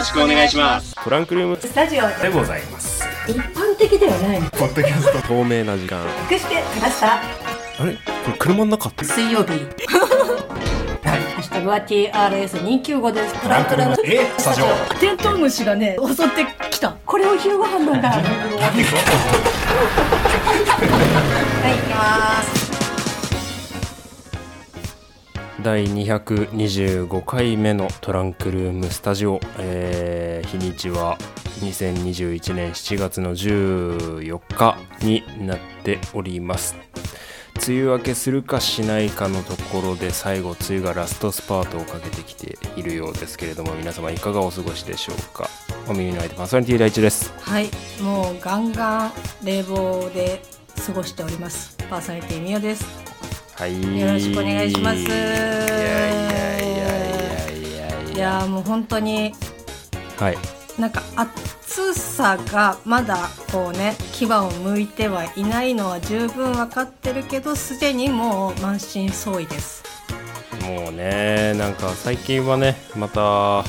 ろしくお願いします。トランクルーム。スタジオでございます。一般的ではないポッドキャスト。透明な時間。隠してきましたあれ？これ車の中って？水曜日。ハッシュタグは TRS295 です。トランクルーム。え？スタジオ。テントウムシがね襲ってきた。これを昼ご飯飲んだ。はい行きます第225回目のトランクルームスタジオ、えー日にちは。2021年7月の14日になっております。梅雨明けするかしないかのところで最後梅雨がラストスパートをかけてきているようですけれども皆様いかがお過ごしでしょうか？お耳の相手パーソナリティ第一です。はい。もうガンガン冷房で過ごしております。パーソナリティみよです。はい。よろしくお願いします。いやいやいやいやいやいや。ーもう本当にはい。なんか暑さがまだこうね牙を向いてはいないのは十分分かってるけどすでにもう満身創痍です。もうねなんか最近はねまたあ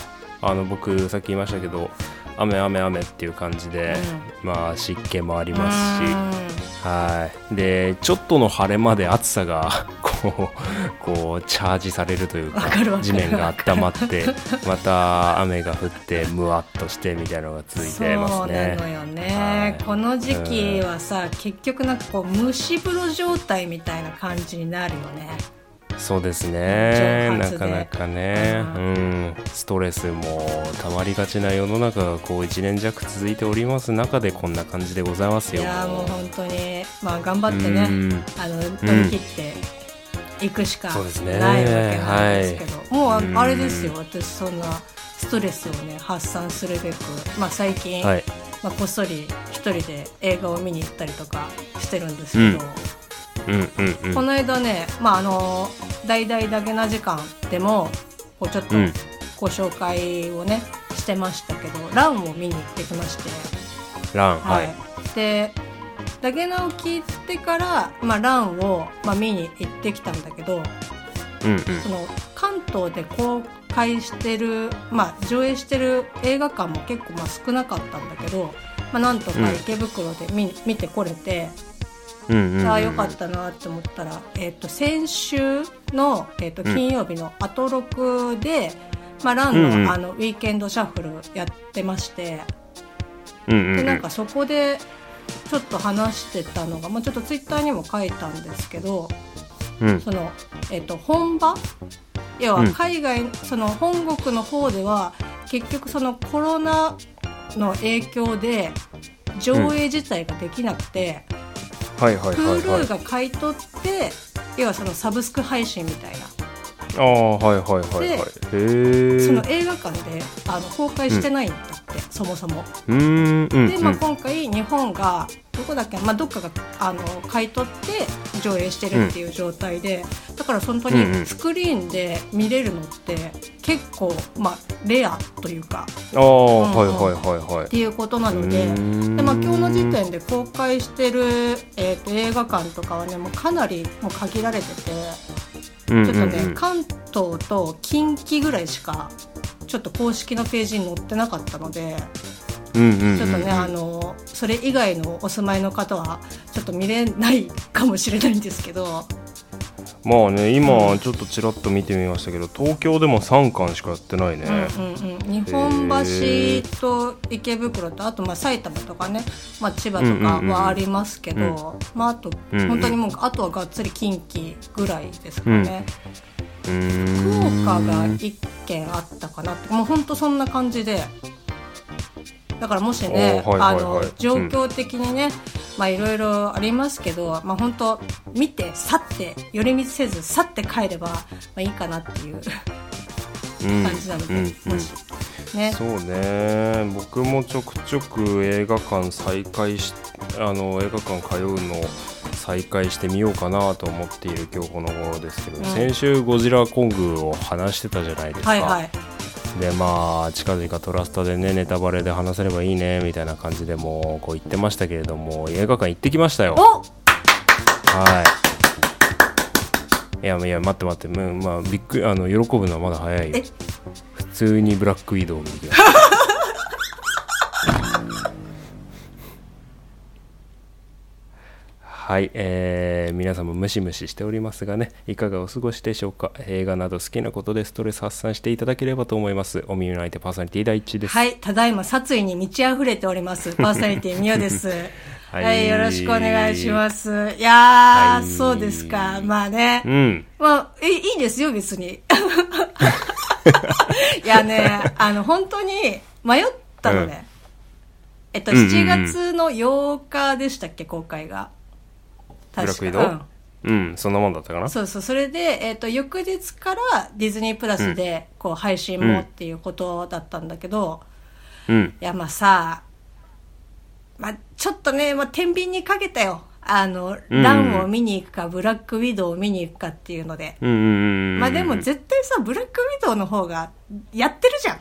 の僕さっき言いましたけど雨雨雨っていう感じで、まあ湿気もありますしはい。でちょっとの晴れまで暑さが こうこうチャージされるというか地面が温まってまた雨が降ってむわっとしてみたいなのが続いてますね。そうなのよね、はい。この時期はさ結局なんかこう蒸し風呂状態みたいな感じになるよねそうですね。なかなかね、ううん、ストレスもたまりがちな世の中がこう1年弱続いております中でこんな感じでございますいよやーもう本当に。まあ頑張ってねうん。あの乗り切っていくしかないわけなんですけど、もうんうああれですよ。私そんなストレスをね発散するべく、まあ、最近、はい。まあ、こっそり一人で映画を見に行ったりとかしてるんですけど、うんうんうんこの間ね、まあ、あの大々だけな時間でもこうちょっとうん。ご紹介をねしてましたけど「ラン」を見に行ってきまして。ランはい、でダゲナを聞いてから、まあ、ランを、まあ、見に行ってきたんだけどうんうん。その関東で公開してる、まあ、上映してる映画館も結構まあ少なかったんだけど、まあ、なんとか池袋で見,、見てこれてうんうんうんああよかったなって思ったら、えー、と先週の、えー、と金曜日のアトロクで、まあ、ランの,、うんうんあのウィーケンドシャッフルやってまして。うんうんうん。でなんかそこでちょっと話してたのが、まあ、ちょっとツイッターにも書いたんですけどうん。その、えっと本場？要はうん。海外、その本国の方では結局そのコロナの影響で上映自体ができなくて、はいはいはいはい。Hulu が買い取って要はそのサブスク配信みたいな。ああはいはいはいはい。へえその映画館であの公開してないんだって、そもそも。うーんうん。で、まあ、今回日本がどこだっけ、まあ、どっかがあの買い取って上映してるっていう状態で、だから本当うんうん。にスクリーンで見れるのって結構、まあ、レアというか。ああはいはいはいはい。っていうことなので。でまあ、今日の時点で公開してる、えー、と映画館とかはねもうかなりもう限られててうんうんうん。ちょっとね、関東と近畿ぐらいしかちょっと公式のページに載ってなかったので、うんうんうんうん。ちょっとね、あのそれ以外のお住まいの方はちょっと見れないかもしれないんですけど。まあね今ちょっとちらっと見てみましたけど東京でも3巻しかやってないね、うんうんうん、日本橋と池袋とあとまあ埼玉とかね、まあ、千葉とかはありますけど、まあ、あとうんうん。本当にもうあとはがっつり近畿ぐらいですかね、うーん福岡が1軒あったかなもう本当そんな感じで。だからもしねはいはいはい。あの状況的にね、まあいろいろありますけど、まあ本当見て去って寄り道せず去って帰れば、まあ、いいかなっていう。うん。感じなので、うんうん。もしね。そうね。僕もちょくちょく映画館再開しあの映画館通うのを再開してみようかなと思っている今日この頃ですけど、うん。先週ゴジラコングを話してたじゃないですか、はいはい。でまあ近々トラスタでねネタバレで話せればいいねみたいな感じでもうこう言ってましたけれども映画館行ってきましたよ。お！はい。いやいや待って待って。うんまあびっくりあの喜ぶのはまだ早いよ。え？普通にブラックウィドウを見て。きましたはい、えー皆さんもムシムシしておりますがねいかがお過ごしでしょうか？映画など好きなことでストレス発散していただければと思いますお耳の相手パーソナリティ第一ですはい、ただいま殺意に満ち溢れております。パーソナリティみよです。は、はいいよろしくお願いします。いやー、はいそうですか。まあね。うんまあ、え、いいですよ、別に。いやね、あの、本当に迷ったのね。えっと、うんうんうん7月の8日でしたっけ、公開が。ブラックウィドウうん。うんそんなもんだったかな？そうそう、それで、えっ、と、翌日からディズニープラスで、こう、配信もっていうことだったんだけど、うん。いや、まあさ、まあ、ちょっとね、まあ、天秤にかけたよ。あの、うん。ランを見に行くか、ブラックウィドウを見に行くかっていうので。まあでも絶対さ、ブラックウィドウの方がやってるじゃん。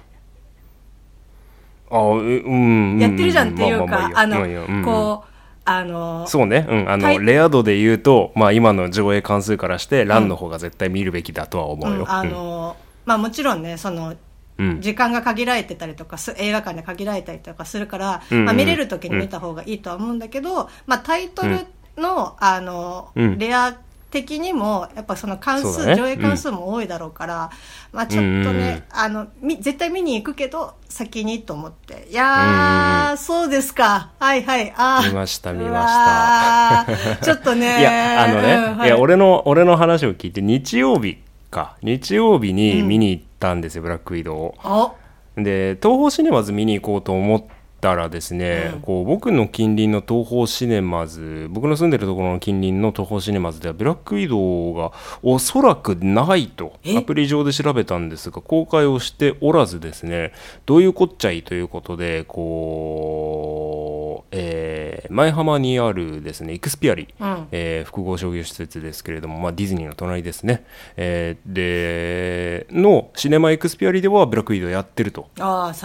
あうんうんやってるじゃんっていうまか、あのこう、あの、そうね、うん、あの、はいレア度で言うと、まあ今の上映関数からして、ランの方が絶対見るべきだとは思うよ。うんあの、まあもちろんね、その、うん、時間が限られてたりとかす映画館で限られたりとかするから、うんうん。まあ、見れる時に見た方がいいとは思うんだけど、まあ、タイトルの,、あのうん。レア的にもやっぱその関数、ね。上映関数も多いだろうから、まあ、ちょっとうんうんうん。ね、あのみ絶対見に行くけど先にと思っていやー、そうですか。はいはいあー。見ました見ました。ちょっとね。いや、あのね、うんはい。い、や、俺の、俺の話を聞いて、日曜日か、日曜日に見に行ったんですよ、ブラックウィドウを。お。で、東宝シネマズ見に行こうと思ったらですね、うん。こう僕の近隣の東宝シネマズ、僕の住んでるところの近隣の東宝シネマズでは、ブラックウィドウがおそらくないと、え？アプリ上で調べたんですが、公開をしておらずですね、どういうこっちゃいということで、こう、えー前浜にあるですね、イクスピアリ、うん。えー複合商業施設ですけれども、まあ、ディズニーの隣ですね、えーでのシネマエクスピアリではブラックウィドウやってると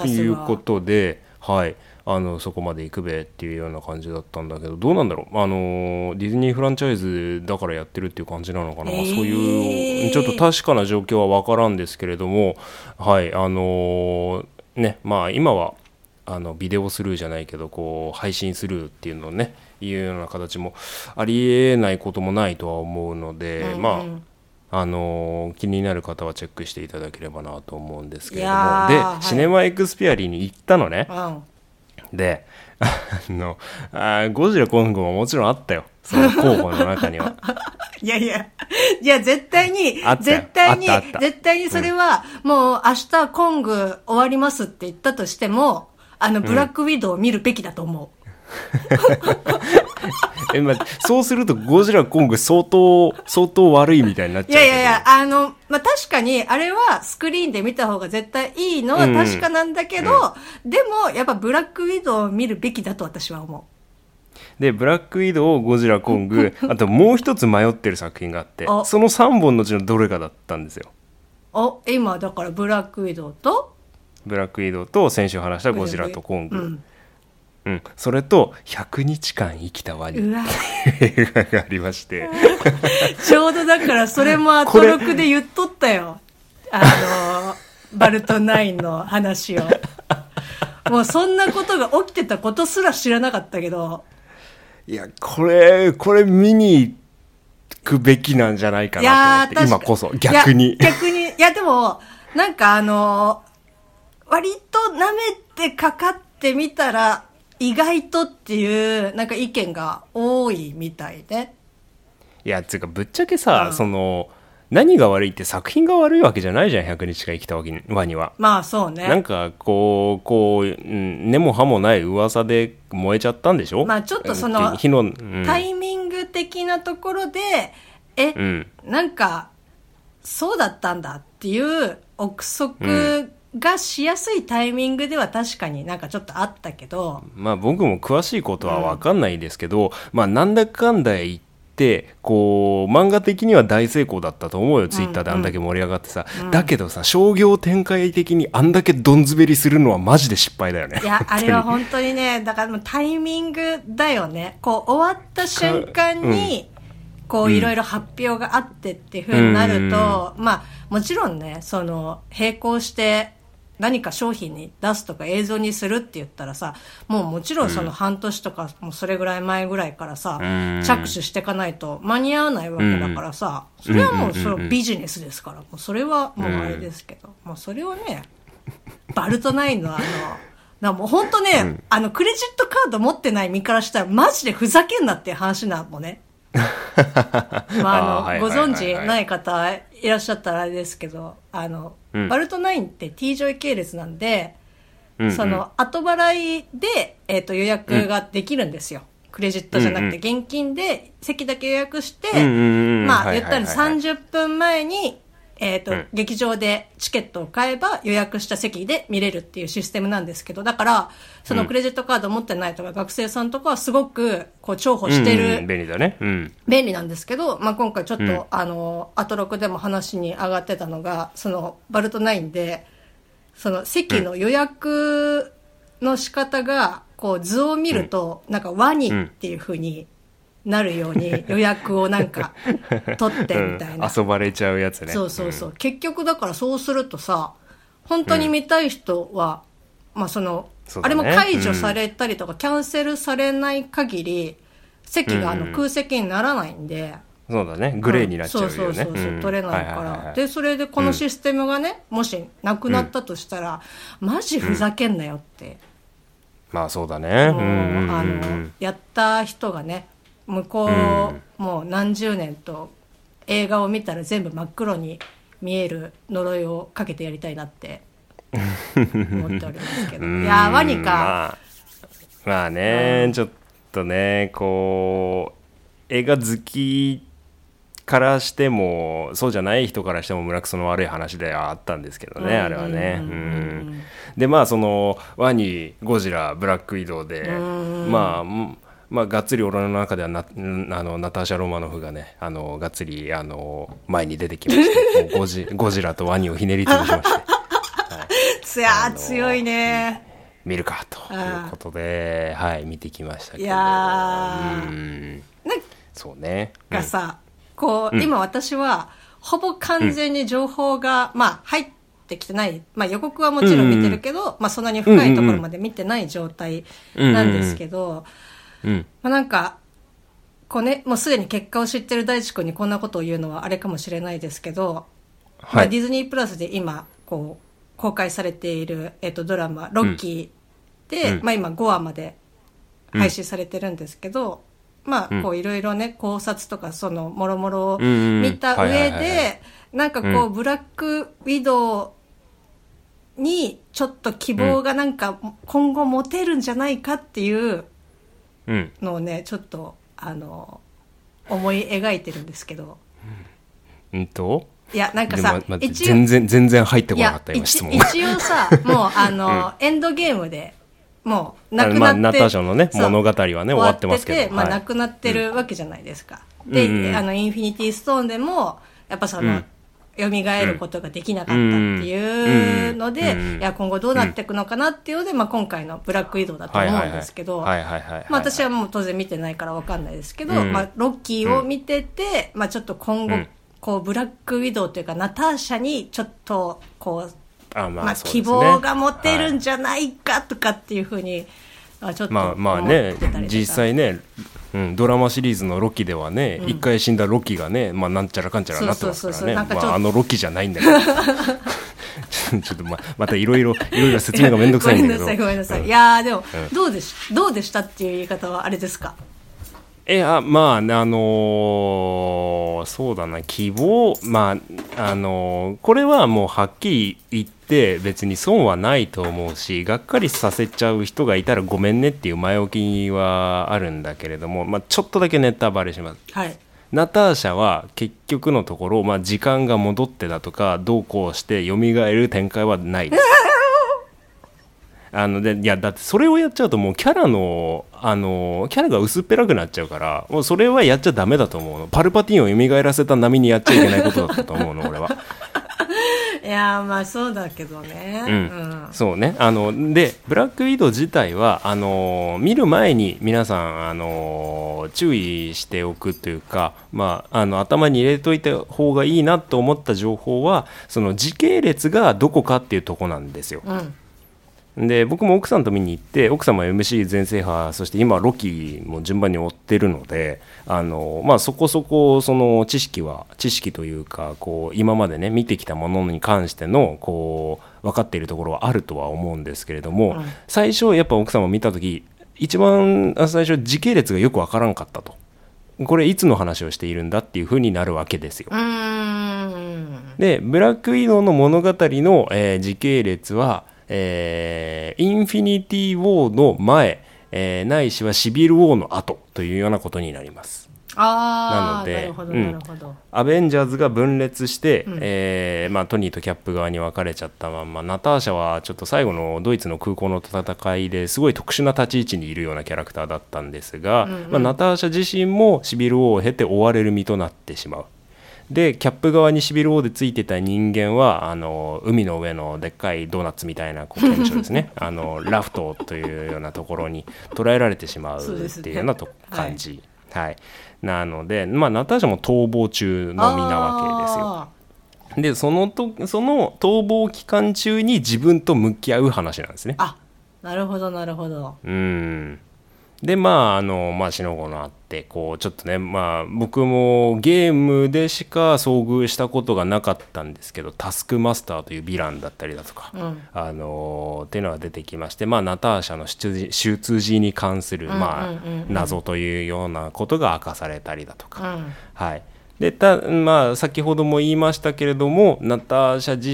いうことで、はい、あのそこまで行くべっていうような感じだったんだけどどうなんだろう？あのディズニーフランチャイズだからやってるっていう感じなのかな、えー。そういうちょっと確かな状況は分からんですけれどもはい。あのねまあ今はあのビデオスルーじゃないけどこう配信スルーっていうのをねいうような形もありえないこともないとは思うので、うんうん。まああの気になる方はチェックしていただければなと思うんですけれどいもで、はい。シネマエクスピアリに行ったのね。うん。で あのあーゴジラコングももちろんあったよ。その候補の中には。いやいや、いや、絶対に絶対に絶対にそれは、もう明日コング終わりますって言ったとしても、あの、ブラックウィドウを見るべきだと思 え、まあ、そうするとゴジラコング相当相当悪いみたいになっう。ちゃういやいやいや、あの、まあ、確かに、あれはスクリーンで見た方が絶対いいのは確かなんだけど、でも、やっぱブラックウィドウを見るべきだと私は思でブラックウィドウゴジラコング あともう一つ迷ってる作品があってあその3本のうちのどれかだったんですよう。お、今、だからブラックウィドウと、ブラックウィドウと先週話したゴジラとコング、うん。うん、それと100日間生きたワニ。うわ、映画がありまして。ちょうどだからそれもアトロクで言っとったよ。あの、バルトナインの話を。もうそんなことが起きてたことすら知らなかったけど、いやこれこれ見に行くべきなんじゃないかいなと思って今こそ。逆に。いや逆に、いやでも、なんかあの、割と舐めてかかってみたら、意外とっていう、なんか意見が多いみたいで。いやつうかぶっちゃけさ、うんその何が悪いって作品が悪いわけじゃないじゃん100日間生きたワニは。まあそうね。なんかこうこう、うん、根も葉もない噂で燃えちゃったんでしょ？まあちょっとそのうん火の、うんタイミング的なところで、え、うんなんか、そうだったんだっていう憶測がしやすいタイミングでは確かになんかちょっとあったけど、まあ僕も詳しいことは分かんないですけど、まあなんだかんだ言ってこう漫画的には大成功だったと思うよ、ツイッターであんだけ盛り上がってさ、だけどさ商業展開的にあんだけどん滑りするのはマジで失敗だよね。いや、あれは本当にね、だからもうタイミングだよね。こう、終わった瞬間に、こう、いろいろ発表があってっていう風になると、まあ、もちろんね、その、並行して、何か商品に出すとか映像にするって言ったらさ、もうもちろんその半年とか、もうそれぐらい前ぐらいからさ、うん。着手していかないと間に合わないわけだからさ、それはもうそれビジネスですから、もうそれはもうあれですけど、もうそれをね、バルトナインのあの、なもう本当ね、あの、クレジットカード持ってない身からしたら、マジでふざけんなっていう話なのね。まあ、あの、ご存知ない方いらっしゃったらあれですけど、あの、うん。バルトナインって T ジョイ系列なんで、うんうん。その、後払いで、えっ、と、予約ができるんですよ。クレジットじゃなくて、現金で席だけ予約して、うんうんうんまあ、はい言ったらはいはいはい30分前に、えっ、と、うん。劇場でチケットを買えば予約した席で見れるっていうシステムなんですけど、だから、そのクレジットカード持ってないとか、学生さんとかはすごく、こう、重宝してうんうんる便利だね。うん。便利なんですけど、まあ、今回ちょっと、うん。あの、アトロクでも話に上がってたのが、その、バルトナインで、その席の予約の仕方が、こう図を見ると、なんかワニっていう風になるように予約をなんか 取ってみたいな。うん遊ばれちゃうやつね。そうそうそう。結局だからそうするとさ、本当に見たい人は、まあその、あそうだね。れも解除されたりとか、キャンセルされない限り、席があのうん空席にならないんで、そうだね。グレーになっちゃうよね。そうそうそうそう、ん。取れないから、でそれでこのシステムがね、もしなくなったとしたら、マジふざけんなよって、まあそうだね。あのやった人がね向こう、もう何十年と映画を見たら全部真っ黒に見える呪いをかけてやりたいなって 思っておりますけど。うんいやーワニか、まあ、まあね、ちょっとねこう映画好きからしてもそうじゃない人からしても胸くその悪い話ではあったんですけどね、あれはね。うんうんうん。うん。でまあそのワニゴジラブラック移動でまあもまあ、がっつり俺の中ではなうんあのナターシャ・ロマノフがねあのがっつりあの前に出てきまして もうゴジゴジラとワニをひねり潰しまして。つやー強いね。見るかということで、はい、見てきましたけど。いやー。うん。そうね。がさ、こう、今私は、ほぼ完全に情報が、まあ、入ってきてない。まあ、予告はもちろん見てるけど、まあ、そんなに深いところまで見てない状態なんですけど、うん。まあ、なんか、こうね、もうすでに結果を知ってる大地君にこんなことを言うのはあれかもしれないですけど、まあ、はいディズニープラスで今、こう、公開されている、えっと、ドラマ、ロッキーで、うん。まあ今5話まで配信されてるんですけど、まあ、こういろいろね、考察とか、その、もろもろをうんうん見た上で、なんかこう、うブラックウィドウに、ちょっと希望がなんか、今後持てるんじゃないかっていううんのをね、ちょっと、あの、思い描いてるんですけど、うん。と？いや、なんかさま一応全然全然入ってこなかった今一質問。が一応さ もうあの、エンドゲームでもうなくなって、まあナターシャのね物語はね終わってますけど。ててまあ、はい。なくなってるわけじゃないですか、で、うん。うんあのインフィニティストーンでもやっぱその、うん蘇ることができなかったっていうので、いや今後どうなっていくのかなっていうので、まあ、今回のブラックイドだと思うんですけど、はいはいはい。はいはいまあ、私はもう当然見てないからわかんないですけど、うん。まあ、ロッキーを見てて、まあ、ちょっと今後、うん。こうブラックウィドウというかナターシャにちょっとこうあままあ、ね。希望が持てるんはい。じゃないかとかっていうふうに、あちょっとまあ思まあねってたりとか。実際ね、うん、ドラマシリーズのロキではね一、回死んだロキがね、まあ、なんちゃらかんちゃらになってますからね。まあ、あのロキじゃないんだけど。ちょっとままたいろいろいろいろ説明がめんどくさいんだけど。ごめんなさいごめんなさい、うん。いやーでも、うん。どうでしどうでしたっていう言い方はあれですか？えあまああのーそうだな希望まああのーこれはもうはっきり言って別に損はないと思うしがっかりさせちゃう人がいたらごめんねっていう前置きはあるんだけれども、まあ、ちょっとだけネタバレします。はい。ナターシャは結局のところ、まあ、時間が戻ってだとかどうこうして蘇る展開はないですあのでいやだってそれをやっちゃうともうキャラのあのキャラが薄っぺらくなっちゃうからもうそれはやっちゃダメだと思うの。パルパティーンを蘇らせた波にやっちゃいけないことだったと思うの 俺は。いやーまあそうだけどね。うん。そうね。あのでブラックウィドウ自体はあの見る前に皆さんあの注意しておくというか、まあ、あの頭に入れといた方がいいなと思った情報はその時系列がどこかっていうとこなんですよ。うんで僕も奥さんと見に行って奥さんも MC 全制覇そして今ロキも順番に追ってるのであの、まあ、そこそこその知識は知識というかこう今までね見てきたものに関してのこう分かっているところはあるとは思うんですけれども、うん最初やっぱ奥さんも見た時一番最初時系列がよく分からんかったと。これいつの話をしているんだっていうふうになるわけですよ。でブラックウィドウの物語の、えー時系列は、えーインフィニティ・ウォーの前、えーないしはシビル・ウォーの後というようなことになります。なのでアベンジャーズが分裂して、うんえーまあ、トニーとキャップ側に分かれちゃったまんまナターシャはちょっと最後のドイツの空港の戦いですごい特殊な立ち位置にいるようなキャラクターだったんですが、うんうんまあ、ナターシャ自身もシビル王を経て追われる身となってしまう。でキャップ側にシビル王でついてた人間はあの海の上のでっかいドーナツみたいなこう現象ですね。あのラフトというようなところに捉えられてしまうっていうようなと感じ。はい、なので、まあ、ナターシャも逃亡中の身なわけですよ。あでそのとその逃亡期間中に自分と向き合う話なんですね。ー。あなるほどなるほど。うんでまああのまあしのごのあってこうちょっとねまあ僕もゲームでしか遭遇したことがなかったんですけどタスクマスターというヴィランだったりだとか、うん。あのっていうのが出てきまして、まあ、ナターシャの出自出自に関する、まあ謎というようなことが明かされたりだとか、うん。はい、でたまあ先ほども言いましたけれどもナターシャ自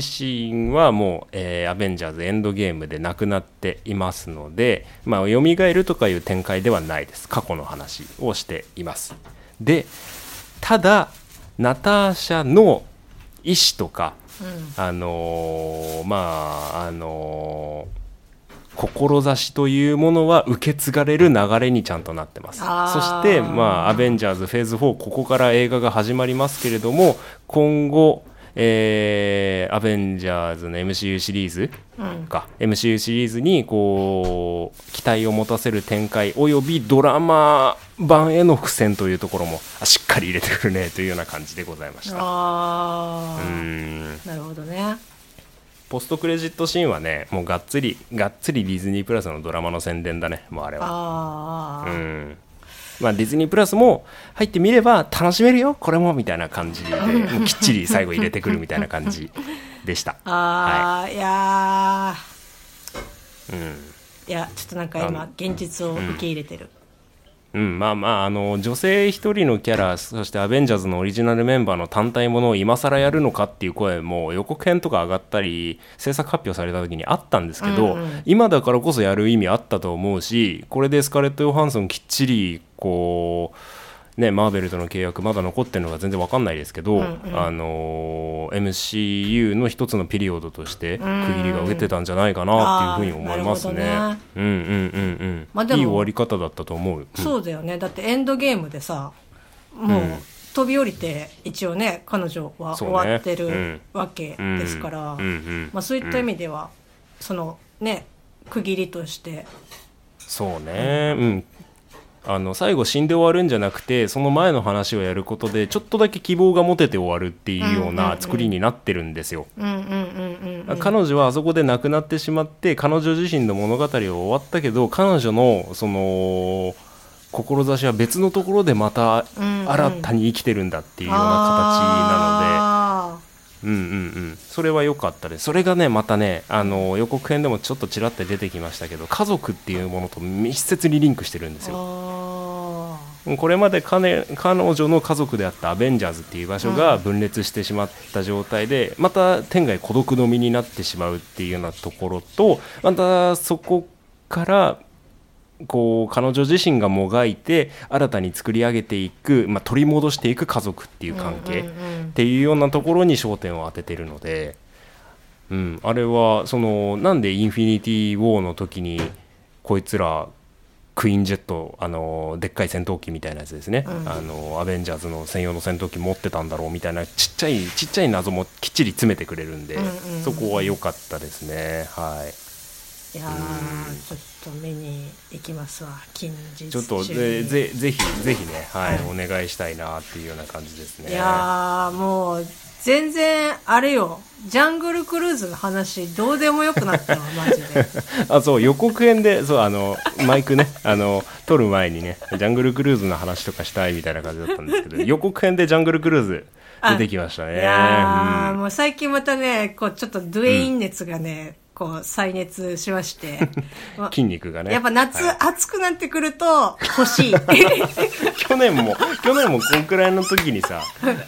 身はもう、えーアベンジャーズエンドゲームで亡くなっていますのでまあ蘇るとかいう展開ではないです。過去の話をしています。でただナターシャの意思とかうん。あのーまああのー志というものは受け継がれる流れにちゃんとなってます。そしてまあアベンジャーズフェーズ4ここから映画が始まりますけれども今後えーアベンジャーズの MCU シリーズうん。か。MCU シリーズにこう期待を持たせる展開およびドラマ版への伏線というところもあしっかり入れてくるねというような感じでございました。ああ、うん。なるほどねポストクレジットシーンはねもうがっつりがっつりディズニープラスのドラマの宣伝だねもうあれは。ああ、うん。まあディズニープラスも入ってみれば楽しめるよこれもみたいな感じで もうきっちり最後入れてくるみたいな感じでした。ああ、い、やうん。ーいやちょっとなんか今現実を受け入れてる、うん、まあまああの女性一人のキャラそしてアベンジャーズのオリジナルメンバーの単体ものを今更やるのかっていう声も予告編とか上がったり制作発表された時にあったんですけど、うんうん。今だからこそやる意味あったと思うしこれでスカーレット・ヨハンソンきっちりこうねマーベルとの契約まだ残ってるのか全然わかんないですけど、うんうん。あの MCU の一つのピリオドとして区切りが打てたんじゃないかなっていうふうに思いますね。うんうんうんうん。まあでもいい終わり方だったと思う。うん。そうだよね。だってエンドゲームでさもう、うん。飛び降りて一応ね彼女は終わってるうん。わけですから、うん。うんうんまあ、そういった意味では、そのね区切りとして。そうね。うんあの最後死んで終わるんじゃなくてその前の話をやることでちょっとだけ希望が持てて終わるっていうよううんうんうなん。作りになってるんですよ、うんうんうんうん、うん、彼女はあそこで亡くなってしまって彼女自身の物語は終わったけど彼女のその志は別のところでまたうんうん。新たに生きてるんだっていうような形なので、あうんうんうん、それは良かったです。それがねまたねあの予告編でもちょっとちらっと出てきましたけど家族っていうものと密接にリンクしてるんですーよ。あこれまで彼彼女の家族であったアベンジャーズっていう場所が分裂してしまった状態で、また天外孤独の身になってしまうっていうようなところとまたそこからこう彼女自身がもがいて新たに作り上げていく、まあ、取り戻していく家族っていう関係、っていうようなところに焦点を当ててるので、うん、あれはそのなんでインフィニティ・ウォーの時にこいつらクイーンジェットあのでっかい戦闘機みたいなやつですね、うん。あのアベンジャーズの専用の戦闘機持ってたんだろうみたいなちっちゃいちっちゃい謎もきっちり詰めてくれるんで、うんうんうん。そこは良かったですね。はいいやーちょっと見に行きますわ近日ちょっとぜぜぜひぜひね、はいはお願いしたいなっていうような感じですね。いやーもう全然あれよ。ジャングルクルーズの話どうでもよくなったわ マジで。あそう予告編でそうあのマイクねあの撮る前にねジャングルクルーズの話とかしたいみたいな感じだったんですけど 予告編でジャングルクルーズ出てきましたね。いやー、うん。もう最近またねこうちょっとドゥエイン熱がね、こう再熱しまして。ま筋肉がね。やっぱ夏、はい。暑くなってくると 欲しい。去年も去年もこんくらいの時にさ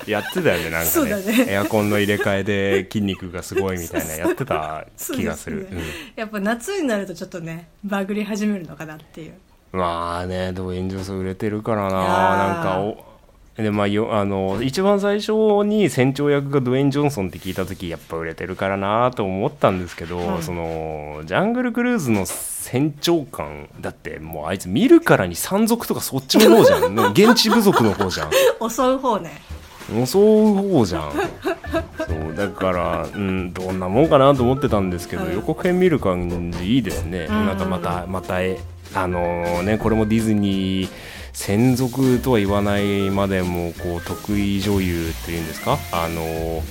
やってたよねなんかね。ね。エアコンの入れ替えで筋肉がすごいみたいなやってた気がする。やっぱ夏になるとちょっとねバグり始めるのかなっていう。うんまあねドウェイン・ジョンソン売れてるからな。なんかおでまあ、よあの一番最初に船長役がドウェイン・ジョンソンって聞いた時やっぱ売れてるからなと思ったんですけど、うんそのジャングルクルーズの船長官だってもうあいつ見るからに山賊とかそっちの方じゃん。ね 現地部族の方じゃん。襲う方ね。襲う方じゃん。そうだから、うん、どんなもんかなと思ってたんですけど、うん予告編見る感じいいですね、うん。なんかまたまたえあのねこれもディズニー専属とは言わないまでもこう得意女優っていうんですか？あの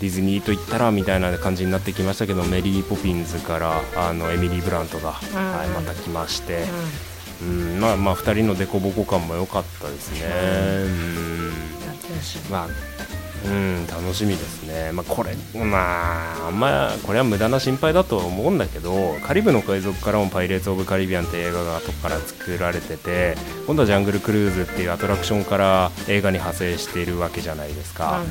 ディズニーと言ったらみたいな感じになってきましたけどメリー・ポピンズからあのエミリー・ブラントが、うん。はい、また来まして、ううんまあまあ2人の凸凹感も良かったですね。うん。まあ、うん、楽しみですね。まあ、これ、まあ、あんま、これは無駄な心配だと思うんだけど、カリブの海賊からもパイレーツ・オブ・カリビアンって映画が後から作られてて、今度はジャングル・クルーズっていうアトラクションから映画に派生しているわけじゃないですか。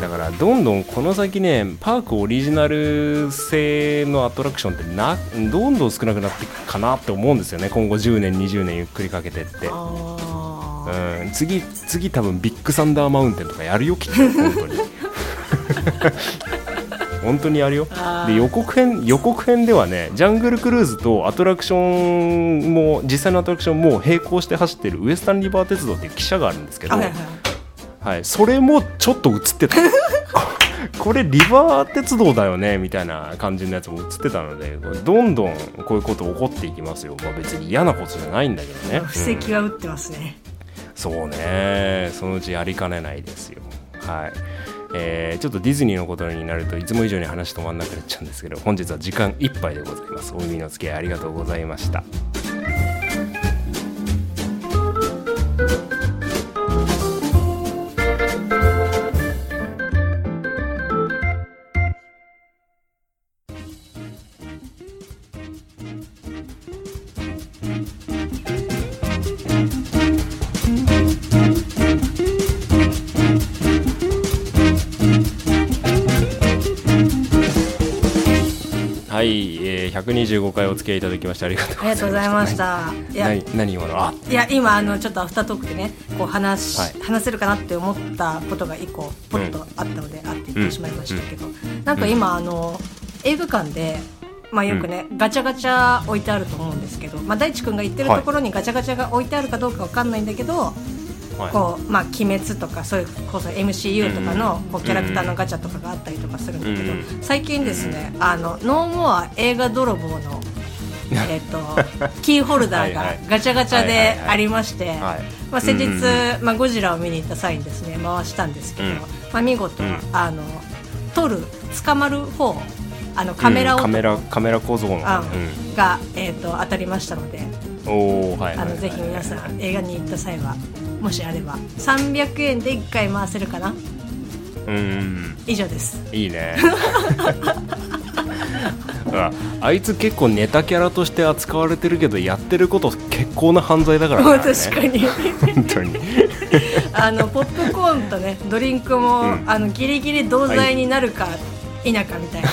だから、どんどんこの先ね、パークオリジナル製のアトラクションってな、どんどん少なくなっていくかなって思うんですよね。今後10年、20年ゆっくりかけてって。うん、次次多分ビッグサンダーマウンテンとかやるよきっと本当に。本当にやるよ。で予告編予告編ではねジャングルクルーズとアトラクションも実際のアトラクションも並行して走ってるウエスタンリバー鉄道っていう汽車があるんですけど、あはいはい。はい、それもちょっと映ってた。こ これリバー鉄道だよねみたいな感じのやつも映ってたのでどんどんこういうこと起こっていきますよ、まあ、別に嫌なことじゃないんだけどね。布石は打ってますね、そうね。そのうちやりかねないですよ。はい。えーちょっとディズニーのことになるといつも以上に話止まんなくなっちゃうんですけど本日は時間いっぱいでございます。お耳の付き合いありがとうございました。125回お付き合いいただきましてありがとうございました。ありがとうございました。いや何何今のあいや今あのちょっとアフタートークでねこう話,、はい。話せるかなって思ったことが一個ポッとあったので、あって言ってしまいましたけど、なんか今あの映画館でまあよくね、ガチャガチャ置いてあると思うんですけど、まあ、大地君が言ってるところにガチャガチャが置いてあるかどうかわかんないんだけど、はいこうまあ、鬼滅とかそういうこそ MCU とかのこうキャラクターのガチャとかがあったりとかするんだけど、うん最近ですね「あのノーモア映画泥棒の」えっとキーホルダーがガチャガチャでありまして、先日、まあ、ゴジラを見に行った際にですね回したんですけど、うん。まあ、見事、うん。あの撮る捕まる方あのカメラうんカ男、メラカメラ構造の、あうん。が、えー、と当たりましたので、おはい。あのぜひ皆さん映画に行った際はもしあれば。300円で1回回せるかな？うん。以上です。いいね。ああいつ結構ネタキャラとして扱われてるけどやってること結構な犯罪だからね。確かに。本当に。あのポップコーンとねドリンクも、うん。あのギリギリ同罪になるか否かみたいな、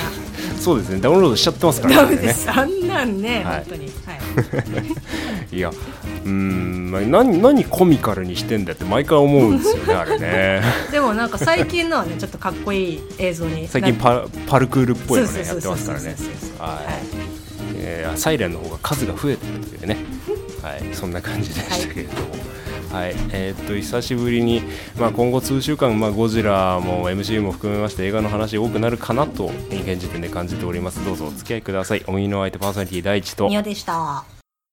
そうですね。ダウンロードしちゃってますからダねメです。あんなんね、はい。本当に、はい、いやうーんまあ何何コミカルにしてんだよって毎回思うんですよね あれね。でもなんか最近のはねちょっとかっこいい映像に最近パパルクールっぽいのねやってますからね。はい。えーサイレンの方が数が増えてるというね、はい、そんな感じでしたけれども。はいはい。えーっと久しぶりに、まあ、今後数週間、まあ、ゴジラも MC も含めまして映画の話多くなるかなと現時点で感じております。どうぞお付き合いください。お耳の相手パーソナリティ第一と。宮でした。